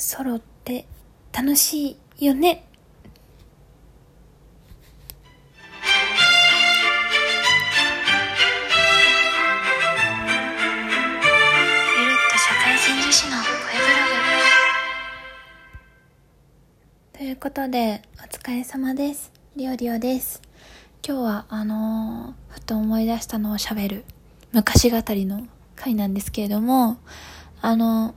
ソロって楽しいよね。ゆるっと社会人女子の声ブログということでお疲れ様です。りょうりょうです。今日はあのーふと思い出したのを喋る昔語りの回なんですけれどもあの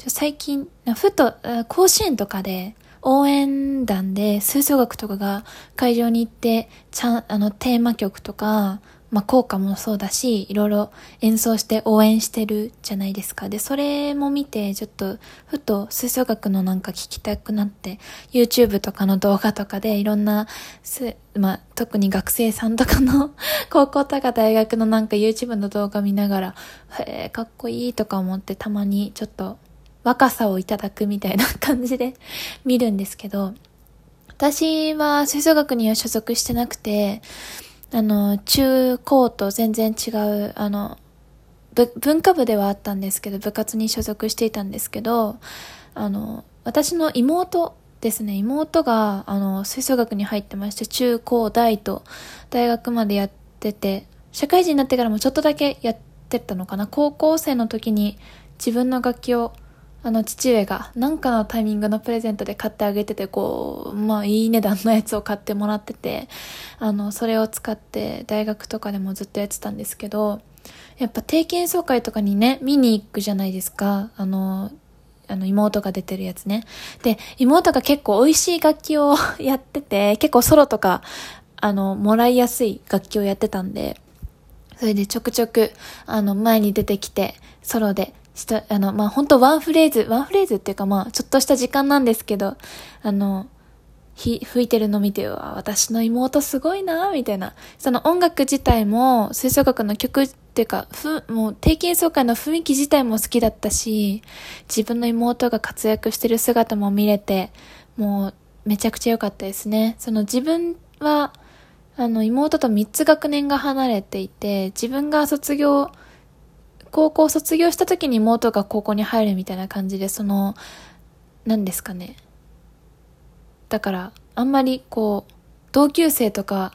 ちょ最近ふと甲子園とかで応援団で吹奏楽とかが会場に行ってちゃんあのテーマ曲とかまあ、効果もそうだし、いろいろ演奏して応援してるじゃないですか。で、それも見て、ちょっと、ふと吹奏楽のなんか聞きたくなって、YouTube とかの動画とかでいろんな、す、まあ、特に学生さんとかの、高校とか大学のなんか YouTube の動画見ながら、へえ、かっこいいとか思ってたまにちょっと、若さをいただくみたいな感じで 見るんですけど、私は吹奏楽には所属してなくて、あの、中高と全然違う、あの、文化部ではあったんですけど、部活に所属していたんですけど、あの、私の妹ですね、妹が、あの、吹奏楽に入ってまして、中高大と大学までやってて、社会人になってからもちょっとだけやってたのかな。高校生の時に自分の楽器をあの、父上が、なんかのタイミングのプレゼントで買ってあげてて、こう、まあ、いい値段のやつを買ってもらってて、あの、それを使って大学とかでもずっとやってたんですけど、やっぱ定期演奏会とかにね、見に行くじゃないですか。あの、あの、妹が出てるやつね。で、妹が結構美味しい楽器を やってて、結構ソロとか、あの、もらいやすい楽器をやってたんで、それでちょくちょく、あの、前に出てきて、ソロでした、あの、まあ、本当ワンフレーズ、ワンフレーズっていうかまあ、ちょっとした時間なんですけど、あの、ひ、吹いてるの見て、わ、私の妹すごいな、みたいな。その音楽自体も、吹奏楽の曲っていうか、ふ、もう定期演奏会の雰囲気自体も好きだったし、自分の妹が活躍してる姿も見れて、もう、めちゃくちゃ良かったですね。その自分は、あの、妹と3つ学年が離れていて、自分が卒業、高校卒業した時に妹が高校に入るみたいな感じで、その、何ですかね。だから、あんまりこう、同級生とか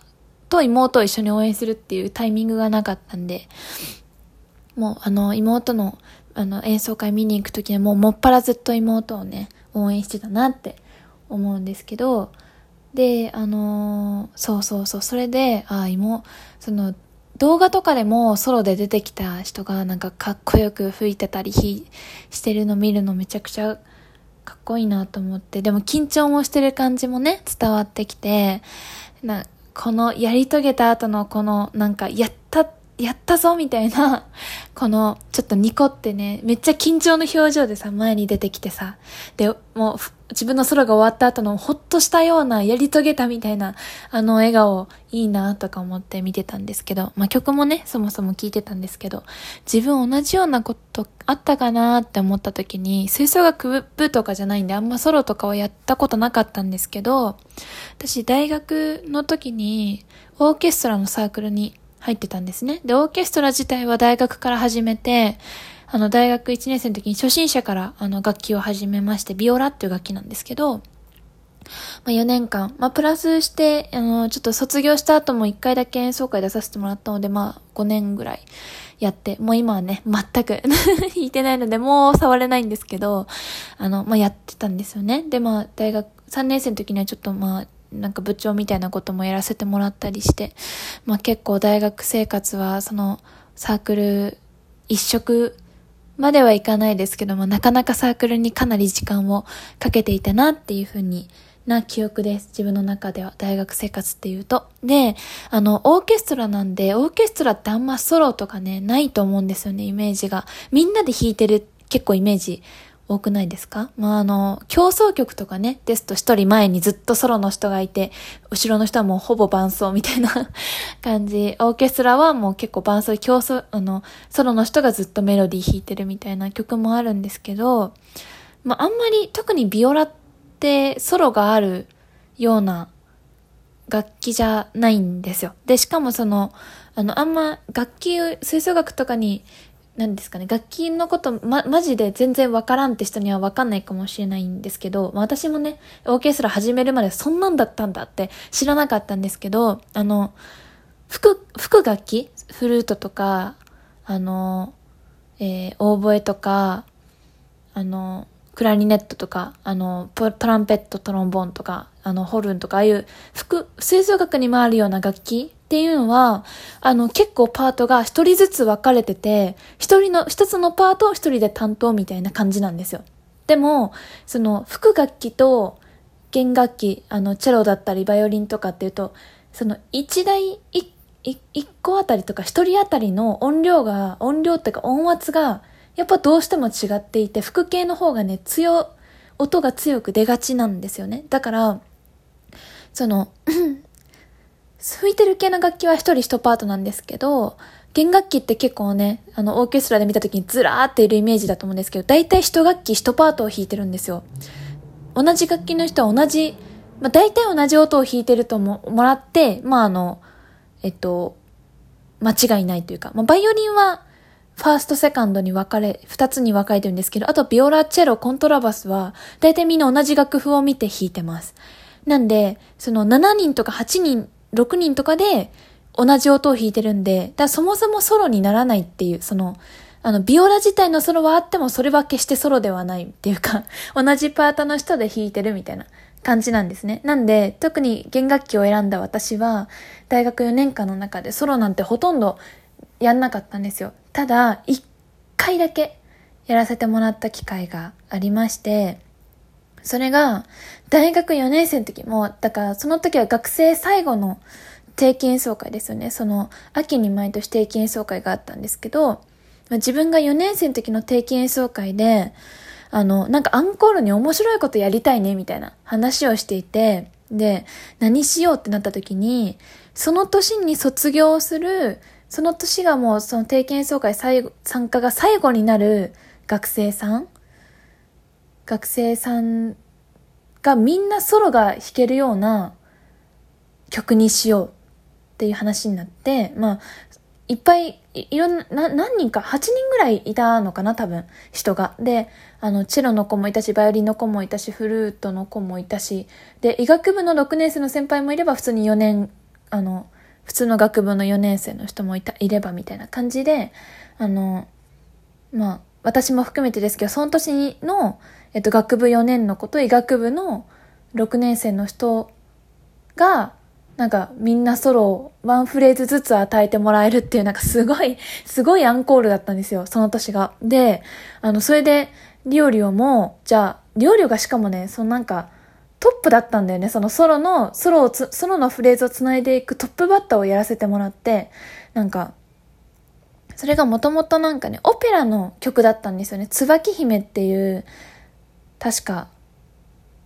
と妹を一緒に応援するっていうタイミングがなかったんで、もうあの、妹のあの演奏会見に行く時はもうもっぱらずっと妹をね、応援してたなって思うんですけど、で、あのーそうそうそう、それで、ああ、妹、その、動画とかでもソロで出てきた人がなんかかっこよく吹いてたりしてるの見るのめちゃくちゃかっこいいなと思って、でも緊張もしてる感じもね、伝わってきて、な、このやり遂げた後のこのなんかやっ、やったぞみたいな、このちょっとニコってね、めっちゃ緊張の表情でさ、前に出てきてさ、で、もう自分のソロが終わった後のほっとしたようなやり遂げたみたいな、あの笑顔いいなとか思って見てたんですけど、まあ、曲もね、そもそも聞いてたんですけど、自分同じようなことあったかなって思った時に、吹奏楽部とかじゃないんであんまソロとかはやったことなかったんですけど、私大学の時にオーケストラのサークルに入ってたんですね。で、オーケストラ自体は大学から始めて、あの、大学1年生の時に初心者からあの楽器を始めまして、ビオラっていう楽器なんですけど、まあ、4年間、まあ、プラスして、あの、ちょっと卒業した後も1回だけ演奏会出させてもらったので、まあ、5年ぐらいやって、もう今はね、全く 弾いてないので、もう触れないんですけど、あの、まあ、やってたんですよね。で、まあ、大学3年生の時にはちょっとまあ、なんか部長みたいなこともやらせてもらったりして、まあ結構大学生活はそのサークル一色まではいかないですけども、なかなかサークルにかなり時間をかけていたなっていうふうにな記憶です。自分の中では大学生活っていうと。で、あの、オーケストラなんで、オーケストラってあんまソロとかね、ないと思うんですよね、イメージが。みんなで弾いてる結構イメージ多くないですか？まあ、あの、競争曲とかね、ですと一人前にずっとソロの人がいて、後ろの人はもうほぼ伴奏みたいな 感じ。オーケストラはもう結構伴奏、競争、あの、ソロの人がずっとメロディー弾いてるみたいな曲もあるんですけど、まあ、あんまり、特にビオラってソロがあるような楽器じゃないんですよ。で、しかもその、あの、あんま楽器、吹奏楽とかに何ですかね、楽器のこと、ま、マジで全然わからんって人にはわかんないかもしれないんですけど、私もね、オーケストラ始めるまでそんなんだったんだって知らなかったんですけど、あの、吹く、吹く楽器フルートとか、あの、えー、オーボエとか、あの、クラリネットとか、あの、トランペット、トロンボーンとか、あの、ホルンとか、ああいう吹く吹奏楽に回るような楽器っていうのは、あの、結構パートが一人ずつ分かれてて、一人の、一つのパートを一人で担当みたいな感じなんですよ。でも、その、副楽器と弦楽器、あの、チェロだったりバイオリンとかっていうと、その、一台、一個あたりとか一人あたりの音量が、音量っていうか音圧が、やっぱどうしても違っていて、副系の方がね、強、音が強く出がちなんですよね。だから、その吹いてる系の楽器は一人一パートなんですけど、弦楽器って結構ね、あの、オーケストラで見た時にずらーっているイメージだと思うんですけど、大体一楽器一パートを弾いてるんですよ。同じ楽器の人は同じ、まあ、大体同じ音を弾いてるとも、もらって、まあ、あの、えっと、間違いないというか、まあ、バイオリンは、ファースト、セカンドに分かれ、二つに分かれてるんですけど、あとビオラ、チェロ、コントラバスは、大体みんな同じ楽譜を見て弾いてます。なんで、その7人とか8人、6人とかで同じ音を弾いてるんで、だそもそもソロにならないっていう、その、あの、ビオラ自体のソロはあっても、それは決してソロではないっていうか、同じパートの人で弾いてるみたいな感じなんですね。なんで、特に弦楽器を選んだ私は、大学4年間の中でソロなんてほとんどやんなかったんですよ。ただ、一回だけやらせてもらった機会がありまして、それが、大学4年生の時も、だからその時は学生最後の定期演奏会ですよね。その、秋に毎年定期演奏会があったんですけど、自分が4年生の時の定期演奏会で、あの、なんかアンコールに面白いことやりたいね、みたいな話をしていて、で、何しようってなった時に、その年に卒業する、その年がもうその定期演奏会最後、参加が最後になる学生さん学生さんがみんなソロが弾けるような曲にしようっていう話になって、まあ、いっぱい、いろんな、何人か、8人ぐらいいたのかな、多分、人が。で、あの、チェロの子もいたし、バイオリンの子もいたし、フルートの子もいたし、で、医学部の6年生の先輩もいれば、普通に4年、あの、普通の学部の4年生の人もいた、いればみたいな感じで、あの、まあ、私も含めてですけど、その年の、えっと、学部4年の子と医学部の6年生の人が、なんかみんなソロをワンフレーズずつ与えてもらえるっていうなんかすごい、すごいアンコールだったんですよ、その年が。で、あの、それで、リオリオも、じゃあ、リオリオがしかもね、そのなんか、トップだったんだよね。そのソロの、ソロを、ソロのフレーズを繋いでいくトップバッターをやらせてもらって、なんか、それがもともとなんかね、オペラの曲だったんですよね。椿姫っていう、確か、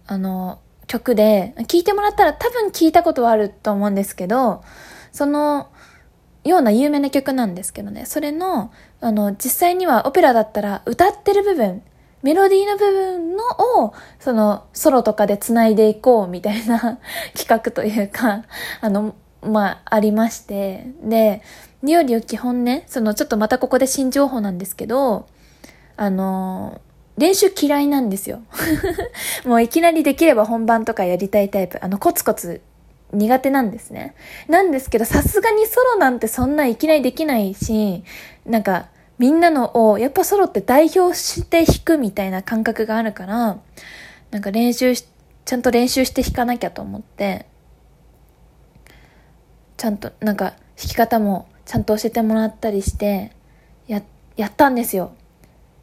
あの、曲で、聴いてもらったら多分聞いたことはあると思うんですけど、その、ような有名な曲なんですけどね、それの、あの、実際にはオペラだったら歌ってる部分、メロディーの部分のを、その、ソロとかで繋いでいこうみたいな 企画というか、あの、まあ、ありまして、で、リオリオ基本ね、その、ちょっとまたここで新情報なんですけど、あの、練習嫌いなんですよ。もういきなりできれば本番とかやりたいタイプ。あの、コツコツ苦手なんですね。なんですけど、さすがにソロなんてそんないきなりできないし、なんか、みんなのを、やっぱソロって代表して弾くみたいな感覚があるから、なんか練習し、ちゃんと練習して弾かなきゃと思って、ちゃんと、なんか、弾き方もちゃんと教えてもらったりして、や、やったんですよ。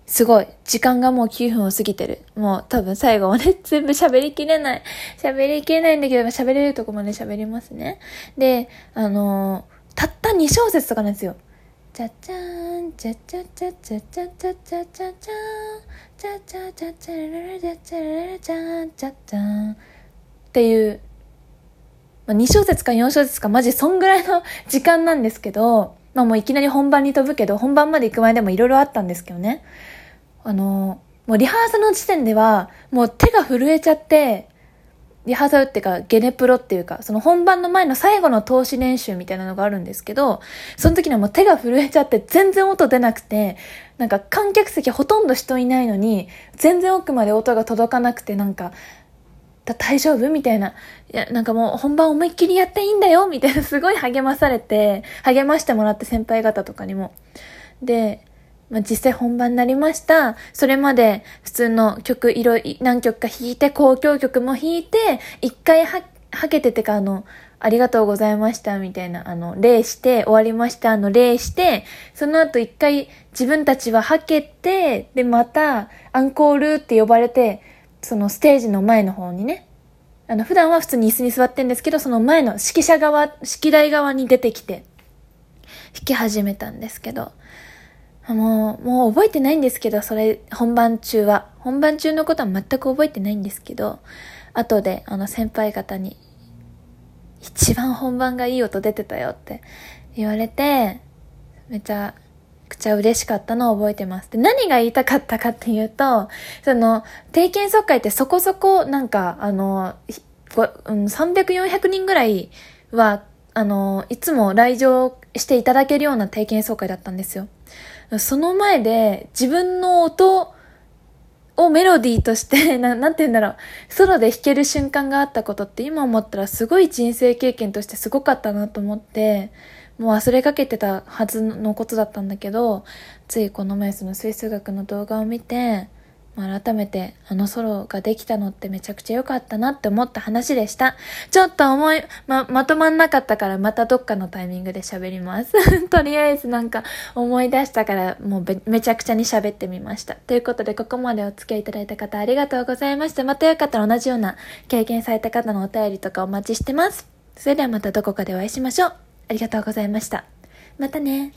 すごい。時間がもう9分を過ぎてる。もう多分最後はね、全部喋りきれない。喋りきれないんだけど、喋れるとこまで喋りますね。で、あのー、たった2小節とかなんですよ。チャチャーン、チャチャチャチャチャチャチャチャチャチャチャチャチャララチャチャララチャチャチャっていう、まあ、2小節か4小節かマジそんぐらいの時間なんですけど、まあもういきなり本番に飛ぶけど、本番まで行く前でもいろいろあったんですけどね。あの、もうリハーサルの時点では、もう手が震えちゃって、リハーサルっていうか、ゲネプロっていうか、その本番の前の最後の投資練習みたいなのがあるんですけど、その時にはもう手が震えちゃって全然音出なくて、なんか観客席ほとんど人いないのに、全然奥まで音が届かなくて、なんか、大丈夫？みたいな。いや、なんかもう本番思いっきりやっていいんだよ？みたいなすごい励まされて、励ましてもらって先輩方とかにも。で、まあ、実際本番になりました。それまで普通の曲、いろ、何曲か弾いて、交響曲も弾いて、一回は、はけててか、あの、ありがとうございました、みたいな、あの、礼して、終わりました、あの、礼して、その後一回自分たちははけて、で、また、アンコールって呼ばれて、そのステージの前の方にね、あの、普段は普通に椅子に座ってんですけど、その前の指揮者側、指揮台側に出てきて、弾き始めたんですけど、もう、もう覚えてないんですけど、それ、本番中は。本番中のことは全く覚えてないんですけど、後で、あの、先輩方に、一番本番がいい音出てたよって言われて、めちゃくちゃ嬉しかったのを覚えてます。で、何が言いたかったかっていうと、その、定期演奏会ってそこそこ、なんか、あの、300、400人ぐらいは、あの、いつも来場していただけるような定期演奏会だったんですよ。その前で自分の音をメロディーとして な、なんて言うんだろう、ソロで弾ける瞬間があったことって今思ったらすごい人生経験としてすごかったなと思って、もう忘れかけてたはずのことだったんだけど、ついこの前その吹奏楽の動画を見て、改めてあのソロができたのってめちゃくちゃ良かったなって思った話でした。ちょっと思い、ま、まとまんなかったからまたどっかのタイミングで喋ります。とりあえずなんか思い出したからもうめちゃくちゃに喋ってみました。ということでここまでお付き合いいただいた方ありがとうございました。またよかったら同じような経験された方のお便りとかお待ちしてます。それではまたどこかでお会いしましょう。ありがとうございました。またね。